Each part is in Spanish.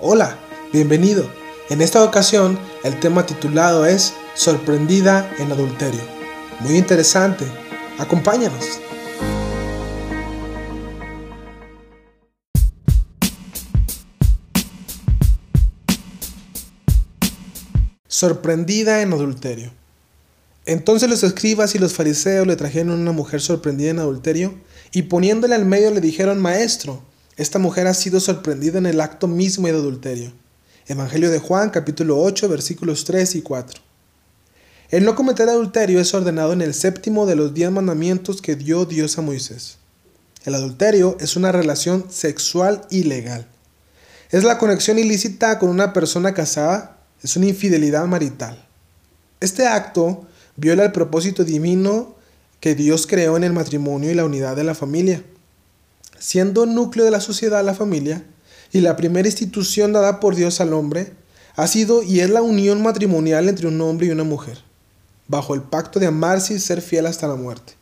Hola, bienvenido. En esta ocasión el tema titulado es Sorprendida en adulterio. Muy interesante. Acompáñanos. Sorprendida en adulterio. Entonces los escribas y los fariseos le trajeron una mujer sorprendida en adulterio y poniéndole al medio le dijeron, Maestro, esta mujer ha sido sorprendida en el acto mismo de adulterio. Evangelio de Juan capítulo 8 versículos 3 y 4. El no cometer adulterio es ordenado en el séptimo de los diez mandamientos que dio Dios a Moisés. El adulterio es una relación sexual ilegal. Es la conexión ilícita con una persona casada, es una infidelidad marital. Este acto viola el propósito divino que Dios creó en el matrimonio y la unidad de la familia siendo núcleo de la sociedad la familia y la primera institución dada por Dios al hombre, ha sido y es la unión matrimonial entre un hombre y una mujer, bajo el pacto de amarse y ser fiel hasta la muerte,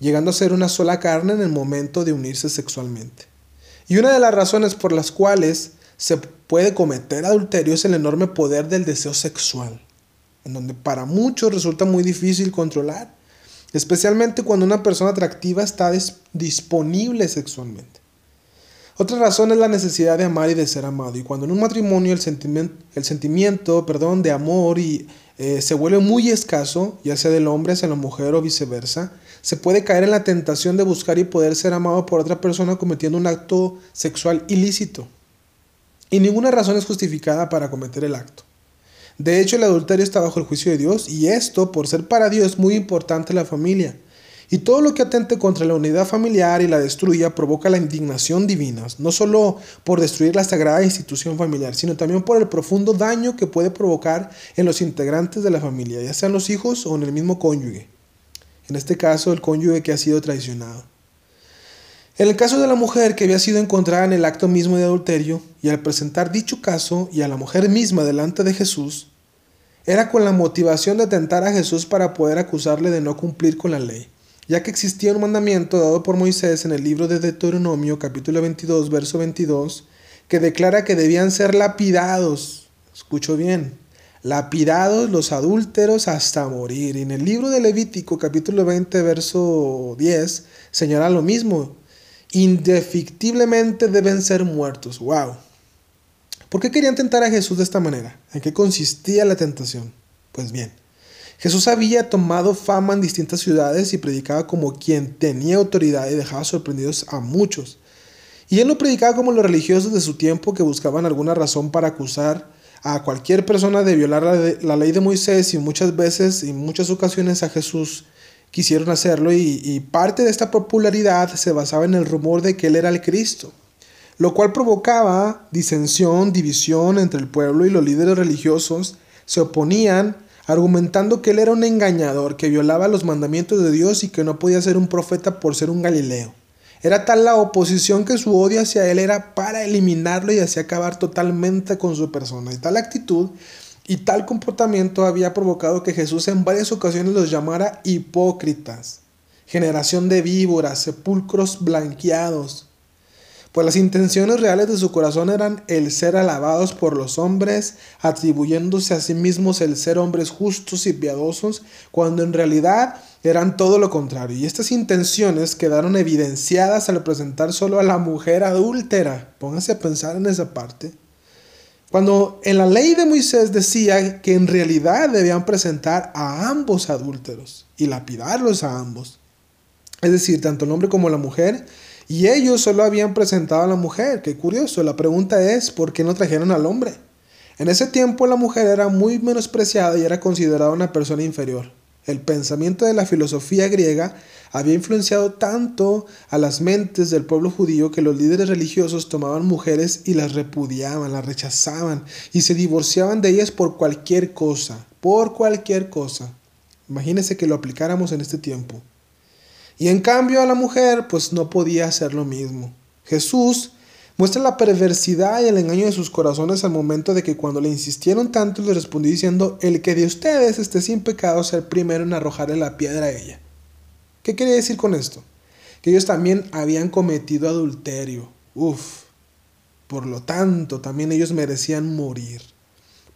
llegando a ser una sola carne en el momento de unirse sexualmente. Y una de las razones por las cuales se puede cometer adulterio es el enorme poder del deseo sexual, en donde para muchos resulta muy difícil controlar especialmente cuando una persona atractiva está disponible sexualmente. Otra razón es la necesidad de amar y de ser amado. Y cuando en un matrimonio el sentimiento, el sentimiento perdón, de amor y, eh, se vuelve muy escaso, ya sea del hombre hacia la mujer o viceversa, se puede caer en la tentación de buscar y poder ser amado por otra persona cometiendo un acto sexual ilícito. Y ninguna razón es justificada para cometer el acto. De hecho, el adulterio está bajo el juicio de Dios y esto, por ser para Dios, es muy importante la familia. Y todo lo que atente contra la unidad familiar y la destruya provoca la indignación divina, no solo por destruir la sagrada institución familiar, sino también por el profundo daño que puede provocar en los integrantes de la familia, ya sean los hijos o en el mismo cónyuge. En este caso, el cónyuge que ha sido traicionado. En el caso de la mujer que había sido encontrada en el acto mismo de adulterio, y al presentar dicho caso y a la mujer misma delante de Jesús, era con la motivación de tentar a Jesús para poder acusarle de no cumplir con la ley, ya que existía un mandamiento dado por Moisés en el libro de Deuteronomio capítulo 22 verso 22 que declara que debían ser lapidados, escucho bien, lapidados los adúlteros hasta morir. Y en el libro de Levítico capítulo 20 verso 10 señala lo mismo, indefectiblemente deben ser muertos. ¡Wow! ¿Por qué querían tentar a Jesús de esta manera? ¿En qué consistía la tentación? Pues bien, Jesús había tomado fama en distintas ciudades y predicaba como quien tenía autoridad y dejaba sorprendidos a muchos. Y él no predicaba como los religiosos de su tiempo que buscaban alguna razón para acusar a cualquier persona de violar la, la ley de Moisés y muchas veces, y muchas ocasiones a Jesús quisieron hacerlo y, parte de esta popularidad se basaba en el rumor de que él era el Cristo, lo cual provocaba disensión, división entre el pueblo y los líderes religiosos se oponían argumentando que él era un engañador, que violaba los mandamientos de Dios y que no podía ser un profeta por ser un Galileo. Era tal la oposición que su odio hacia él era para eliminarlo y así acabar totalmente con su persona. Y tal actitud y tal comportamiento había provocado que Jesús en varias ocasiones los llamara hipócritas, generación de víboras, sepulcros blanqueados, pues las intenciones reales de su corazón eran el ser alabados por los hombres, atribuyéndose a sí mismos el ser hombres justos y piadosos, cuando en realidad eran todo lo contrario. Y estas intenciones quedaron evidenciadas al presentar solo a la mujer adúltera. Póngase a pensar en esa parte cuando en la ley de Moisés decía que en realidad debían presentar a ambos adúlteros y lapidarlos a ambos. Es decir, tanto el hombre como la mujer. Y ellos solo habían presentado a la mujer. Qué curioso. La pregunta es, ¿por qué no trajeron al hombre? En ese tiempo la mujer era muy menospreciada y era considerada una persona inferior. El pensamiento de la filosofía griega había influenciado tanto a las mentes del pueblo judío que los líderes religiosos tomaban mujeres y las repudiaban, las rechazaban y se divorciaban de ellas por cualquier cosa, por cualquier cosa. Imagínense que lo aplicáramos en este tiempo. Y en cambio a la mujer pues no podía hacer lo mismo. Jesús muestra la perversidad y el engaño de sus corazones al momento de que cuando le insistieron tanto le respondió diciendo, el que de ustedes esté sin pecado sea el primero en arrojarle la piedra a ella. ¿Qué quería decir con esto? Que ellos también habían cometido adulterio. Uf. Por lo tanto, también ellos merecían morir.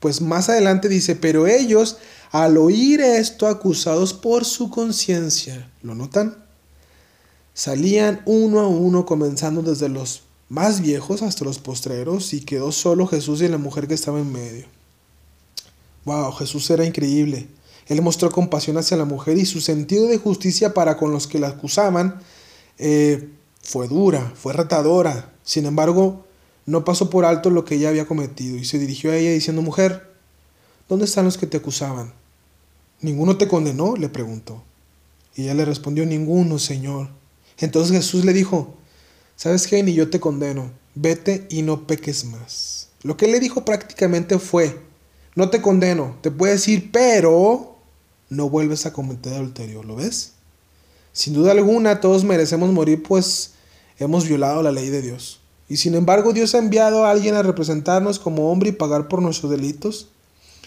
Pues más adelante dice, pero ellos, al oír esto, acusados por su conciencia, ¿lo notan? Salían uno a uno, comenzando desde los más viejos hasta los postreros, y quedó solo Jesús y la mujer que estaba en medio. Wow, Jesús era increíble. Él mostró compasión hacia la mujer y su sentido de justicia para con los que la acusaban eh, fue dura, fue retadora. Sin embargo, no pasó por alto lo que ella había cometido y se dirigió a ella diciendo, mujer, ¿dónde están los que te acusaban? ¿Ninguno te condenó? le preguntó. Y ella le respondió, ninguno, Señor. Entonces Jesús le dijo, ¿sabes qué? Ni yo te condeno, vete y no peques más. Lo que él le dijo prácticamente fue, no te condeno, te puedes ir, pero no vuelves a cometer adulterio, ¿lo ves? Sin duda alguna, todos merecemos morir, pues hemos violado la ley de Dios. Y sin embargo, Dios ha enviado a alguien a representarnos como hombre y pagar por nuestros delitos.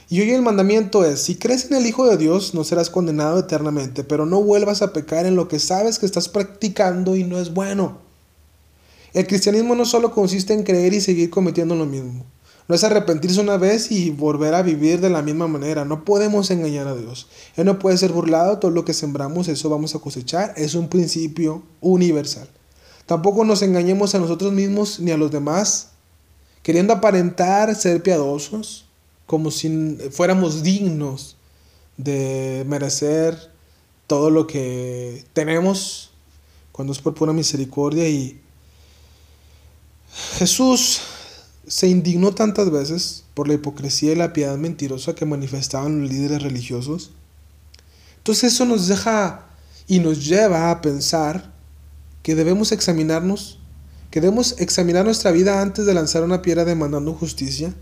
Y hoy el mandamiento es, si crees en el Hijo de Dios, no serás condenado eternamente, pero no vuelvas a pecar en lo que sabes que estás practicando y no es bueno. El cristianismo no solo consiste en creer y seguir cometiendo lo mismo. No es arrepentirse una vez y volver a vivir de la misma manera. No podemos engañar a Dios. Él no puede ser burlado. Todo lo que sembramos, eso vamos a cosechar. Es un principio universal. Tampoco nos engañemos a nosotros mismos ni a los demás, queriendo aparentar ser piadosos como si fuéramos dignos de merecer todo lo que tenemos cuando es por pura misericordia y Jesús se indignó tantas veces por la hipocresía y la piedad mentirosa que manifestaban los líderes religiosos. Entonces eso nos deja y nos lleva a pensar que debemos examinarnos, que debemos examinar nuestra vida antes de lanzar una piedra demandando justicia,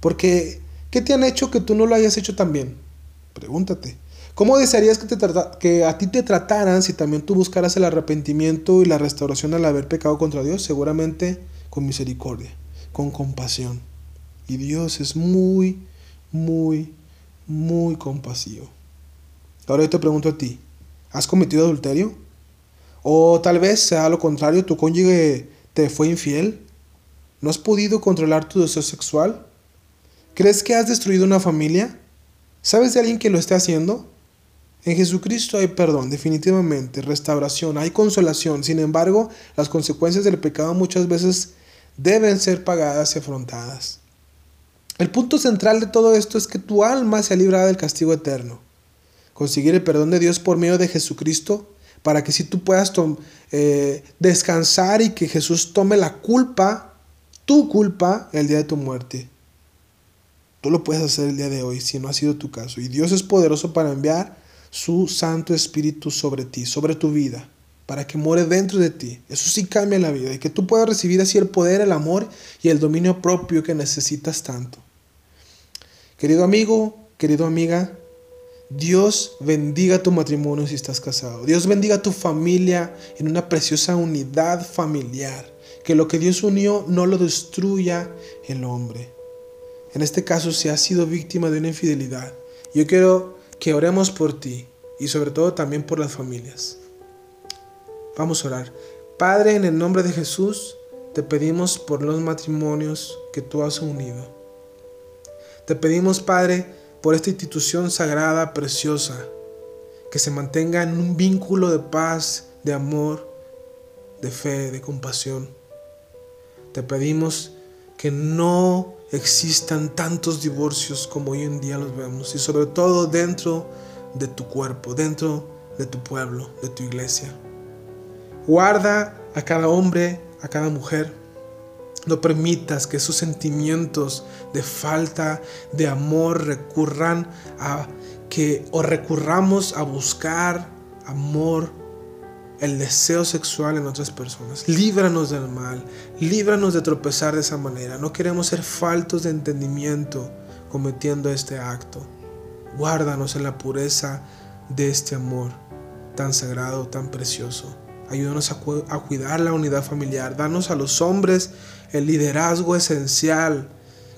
porque ¿Qué te han hecho que tú no lo hayas hecho también? Pregúntate. ¿Cómo desearías que, te que a ti te trataran si también tú buscaras el arrepentimiento y la restauración al haber pecado contra Dios? Seguramente con misericordia, con compasión. Y Dios es muy, muy, muy compasivo. Ahora yo te pregunto a ti, ¿has cometido adulterio? O tal vez sea lo contrario, tu cónyuge te fue infiel. ¿No has podido controlar tu deseo sexual? ¿Crees que has destruido una familia? ¿Sabes de alguien que lo esté haciendo? En Jesucristo hay perdón, definitivamente, restauración, hay consolación. Sin embargo, las consecuencias del pecado muchas veces deben ser pagadas y afrontadas. El punto central de todo esto es que tu alma sea librada del castigo eterno. Conseguir el perdón de Dios por medio de Jesucristo para que si tú puedas eh, descansar y que Jesús tome la culpa, tu culpa, el día de tu muerte. Tú lo puedes hacer el día de hoy si no ha sido tu caso. Y Dios es poderoso para enviar su Santo Espíritu sobre ti, sobre tu vida, para que muere dentro de ti. Eso sí cambia la vida y que tú puedas recibir así el poder, el amor y el dominio propio que necesitas tanto. Querido amigo, querido amiga, Dios bendiga tu matrimonio si estás casado. Dios bendiga tu familia en una preciosa unidad familiar. Que lo que Dios unió no lo destruya el hombre en este caso si has sido víctima de una infidelidad, yo quiero que oremos por ti y sobre todo también por las familias. Vamos a orar. Padre, en el nombre de Jesús, te pedimos por los matrimonios que tú has unido. Te pedimos, Padre, por esta institución sagrada, preciosa, que se mantenga en un vínculo de paz, de amor, de fe, de compasión. Te pedimos que no existan tantos divorcios como hoy en día los vemos y sobre todo dentro de tu cuerpo, dentro de tu pueblo, de tu iglesia. Guarda a cada hombre, a cada mujer. No permitas que esos sentimientos de falta de amor recurran a que o recurramos a buscar amor el deseo sexual en otras personas. Líbranos del mal, líbranos de tropezar de esa manera. No queremos ser faltos de entendimiento cometiendo este acto. Guárdanos en la pureza de este amor tan sagrado, tan precioso. Ayúdanos a, a cuidar la unidad familiar. Danos a los hombres el liderazgo esencial,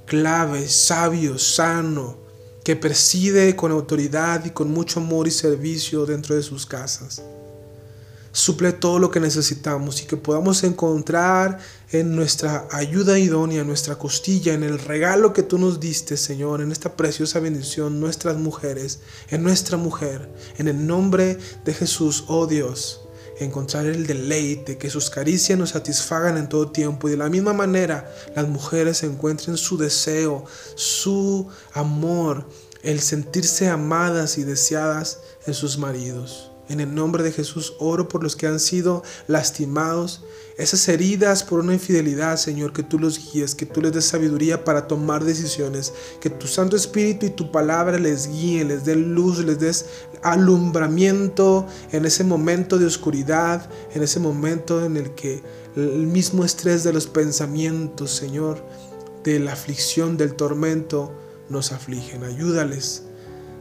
clave, sabio, sano, que preside con autoridad y con mucho amor y servicio dentro de sus casas. Suple todo lo que necesitamos y que podamos encontrar en nuestra ayuda idónea, en nuestra costilla, en el regalo que tú nos diste, Señor, en esta preciosa bendición, nuestras mujeres, en nuestra mujer, en el nombre de Jesús, oh Dios encontrar el deleite, que sus caricias nos satisfagan en todo tiempo y de la misma manera las mujeres encuentren su deseo, su amor, el sentirse amadas y deseadas en sus maridos. En el nombre de Jesús oro por los que han sido lastimados, esas heridas por una infidelidad, Señor, que tú los guíes, que tú les des sabiduría para tomar decisiones, que tu Santo Espíritu y tu palabra les guíe, les dé luz, les des alumbramiento en ese momento de oscuridad, en ese momento en el que el mismo estrés de los pensamientos, Señor, de la aflicción, del tormento, nos afligen. Ayúdales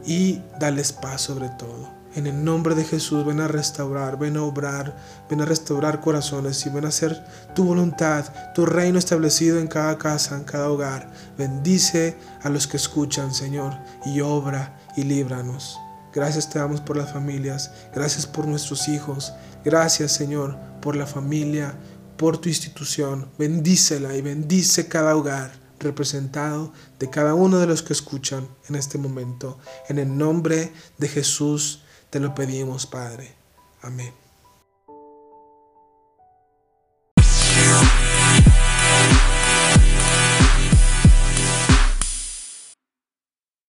y dales paz sobre todo. En el nombre de Jesús, ven a restaurar, ven a obrar, ven a restaurar corazones y ven a hacer tu voluntad, tu reino establecido en cada casa, en cada hogar. Bendice a los que escuchan, Señor, y obra y líbranos. Gracias te damos por las familias, gracias por nuestros hijos, gracias, Señor, por la familia, por tu institución. Bendícela y bendice cada hogar representado de cada uno de los que escuchan en este momento. En el nombre de Jesús te lo pedimos, Padre. Amén.